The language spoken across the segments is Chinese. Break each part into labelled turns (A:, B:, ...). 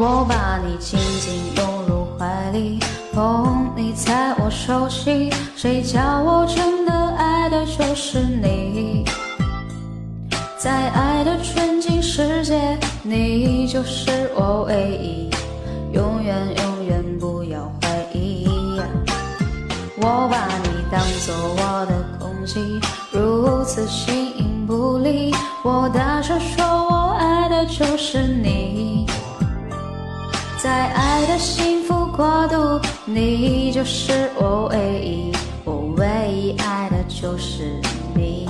A: 我把你紧紧拥入怀里捧你在我手心谁叫我真的爱的就是你在爱的纯净世界你就是我唯一永远永远不要怀疑。我把你当作我的空气如此形影不离我大声说我爱的就是你。在爱的幸福国度你就是我唯一我唯一爱的就是你。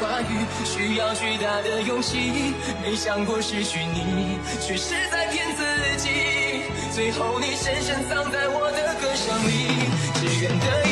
B: 话语需要巨大的勇气。没想过失去你却是在骗自己。最后你深深藏在我的歌声里只愿得